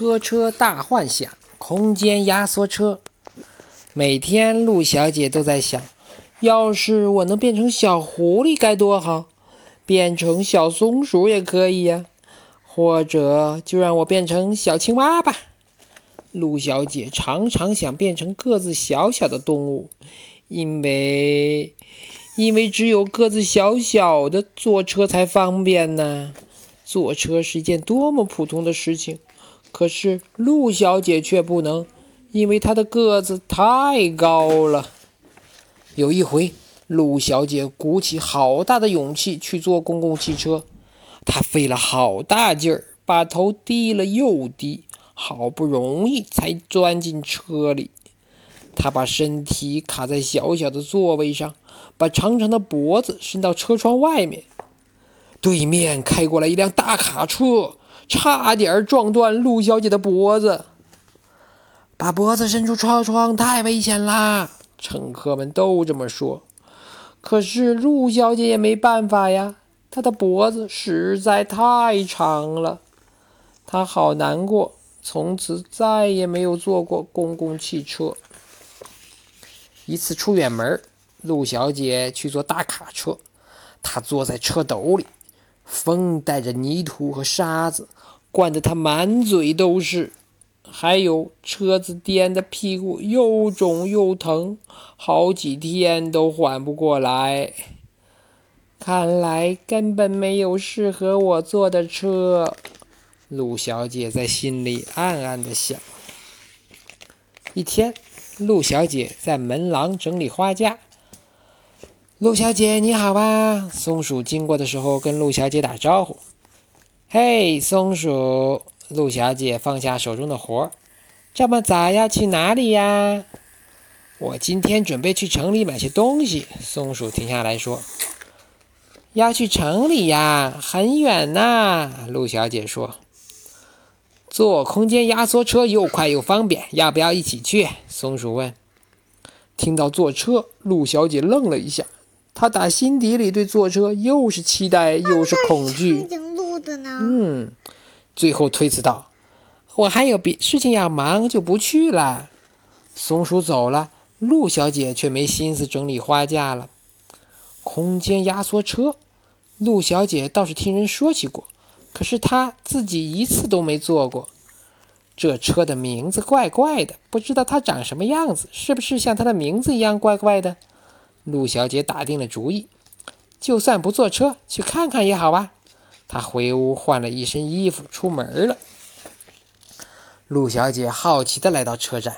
车车大幻想，空间压缩车。每天，陆小姐都在想，要是我能变成小狐狸该多好，变成小松鼠也可以呀，或者就让我变成小青蛙吧。陆小姐常常想变成个子小小的动物，因为，因为只有个子小小的坐车才方便呢。坐车是一件多么普通的事情，可是陆小姐却不能，因为她的个子太高了。有一回，陆小姐鼓起好大的勇气去坐公共汽车，她费了好大劲儿，把头低了又低，好不容易才钻进车里。她把身体卡在小小的座位上，把长长的脖子伸到车窗外面。对面开过来一辆大卡车，差点撞断陆小姐的脖子。把脖子伸出车窗太危险啦！乘客们都这么说。可是陆小姐也没办法呀，她的脖子实在太长了。她好难过，从此再也没有坐过公共汽车。一次出远门，陆小姐去坐大卡车，她坐在车斗里。风带着泥土和沙子，灌得他满嘴都是，还有车子颠的屁股又肿又疼，好几天都缓不过来。看来根本没有适合我坐的车，陆小姐在心里暗暗地想。一天，陆小姐在门廊整理花架。陆小姐你好啊！松鼠经过的时候跟陆小姐打招呼。嘿，松鼠！陆小姐放下手中的活儿。这么早要去哪里呀？我今天准备去城里买些东西。松鼠停下来说：“要去城里呀？很远呐。”陆小姐说：“坐空间压缩车又快又方便，要不要一起去？”松鼠问。听到坐车，陆小姐愣了一下。他打心底里对坐车又是期待又是恐惧。嗯，最后推辞道：“我还有别事情要忙，就不去了。”松鼠走了，陆小姐却没心思整理花架了。空间压缩车，陆小姐倒是听人说起过，可是她自己一次都没坐过。这车的名字怪怪的，不知道它长什么样子，是不是像它的名字一样怪怪的？陆小姐打定了主意，就算不坐车，去看看也好吧。她回屋换了一身衣服，出门了。陆小姐好奇地来到车站，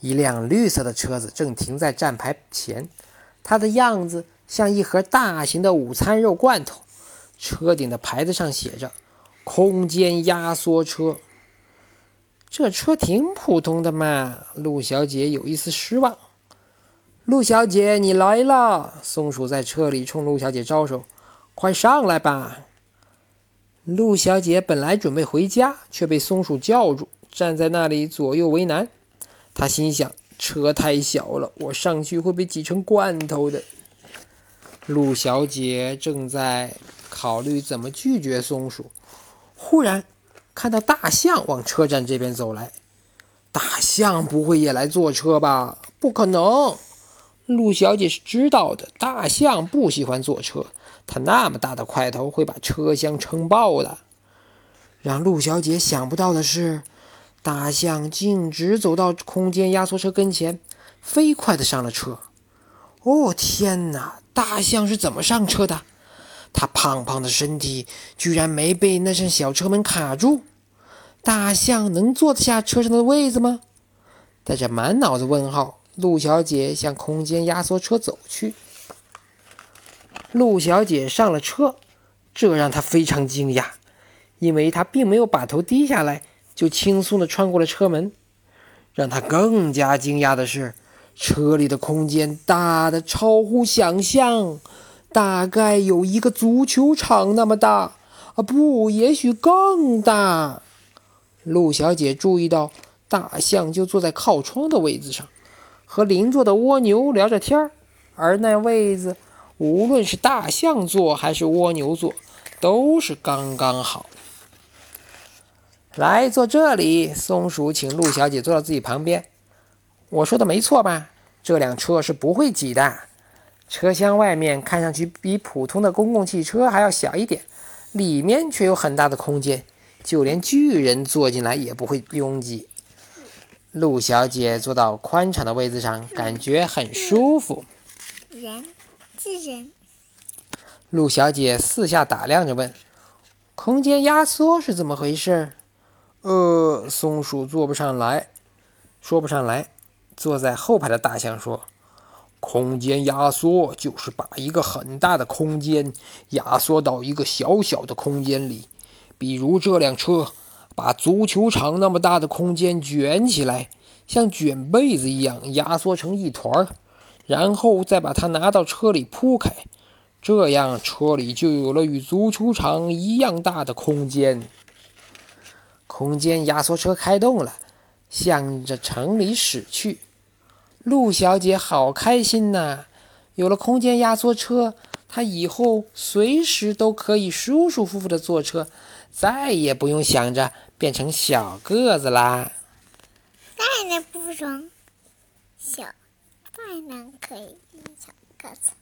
一辆绿色的车子正停在站牌前，它的样子像一盒大型的午餐肉罐头。车顶的牌子上写着“空间压缩车”。这车挺普通的嘛，陆小姐有一丝失望。陆小姐，你来了！松鼠在车里冲陆小姐招手：“快上来吧！”陆小姐本来准备回家，却被松鼠叫住，站在那里左右为难。她心想：“车太小了，我上去会被挤成罐头的。”陆小姐正在考虑怎么拒绝松鼠，忽然看到大象往车站这边走来。大象不会也来坐车吧？不可能！陆小姐是知道的，大象不喜欢坐车，它那么大的块头会把车厢撑爆的。让陆小姐想不到的是，大象径直走到空间压缩车跟前，飞快地上了车。哦天哪！大象是怎么上车的？它胖胖的身体居然没被那扇小车门卡住。大象能坐得下车上的位子吗？带着满脑子问号。陆小姐向空间压缩车走去。陆小姐上了车，这让她非常惊讶，因为她并没有把头低下来，就轻松地穿过了车门。让她更加惊讶的是，车里的空间大的超乎想象，大概有一个足球场那么大啊！不，也许更大。陆小姐注意到，大象就坐在靠窗的位子上。和邻座的蜗牛聊着天儿，而那位子，无论是大象坐还是蜗牛坐，都是刚刚好。来坐这里。松鼠请陆小姐坐到自己旁边。我说的没错吧？这辆车是不会挤的。车厢外面看上去比普通的公共汽车还要小一点，里面却有很大的空间，就连巨人坐进来也不会拥挤。陆小姐坐到宽敞的位子上，感觉很舒服。人，是人。陆小姐四下打量着，问：“空间压缩是怎么回事？”呃，松鼠坐不上来，说不上来。坐在后排的大象说：“空间压缩就是把一个很大的空间压缩到一个小小的空间里，比如这辆车把足球场那么大的空间卷起来，像卷被子一样压缩成一团儿，然后再把它拿到车里铺开，这样车里就有了与足球场一样大的空间。”空间压缩车开动了，向着城里驶去。陆小姐好开心呐！有了空间压缩车，他以后随时都可以舒舒服服的坐车，再也不用想着变成小个子啦。再也不成小，再难可以变小个子。